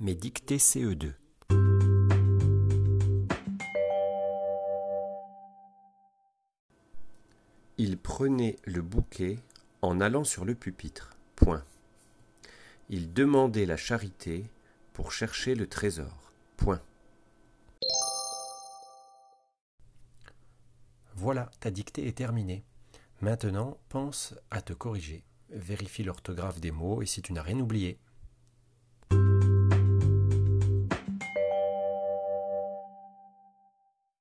Mes dictées CE2. Il prenait le bouquet en allant sur le pupitre. Point. Il demandait la charité pour chercher le trésor. Point. Voilà, ta dictée est terminée. Maintenant, pense à te corriger. Vérifie l'orthographe des mots et si tu n'as rien oublié.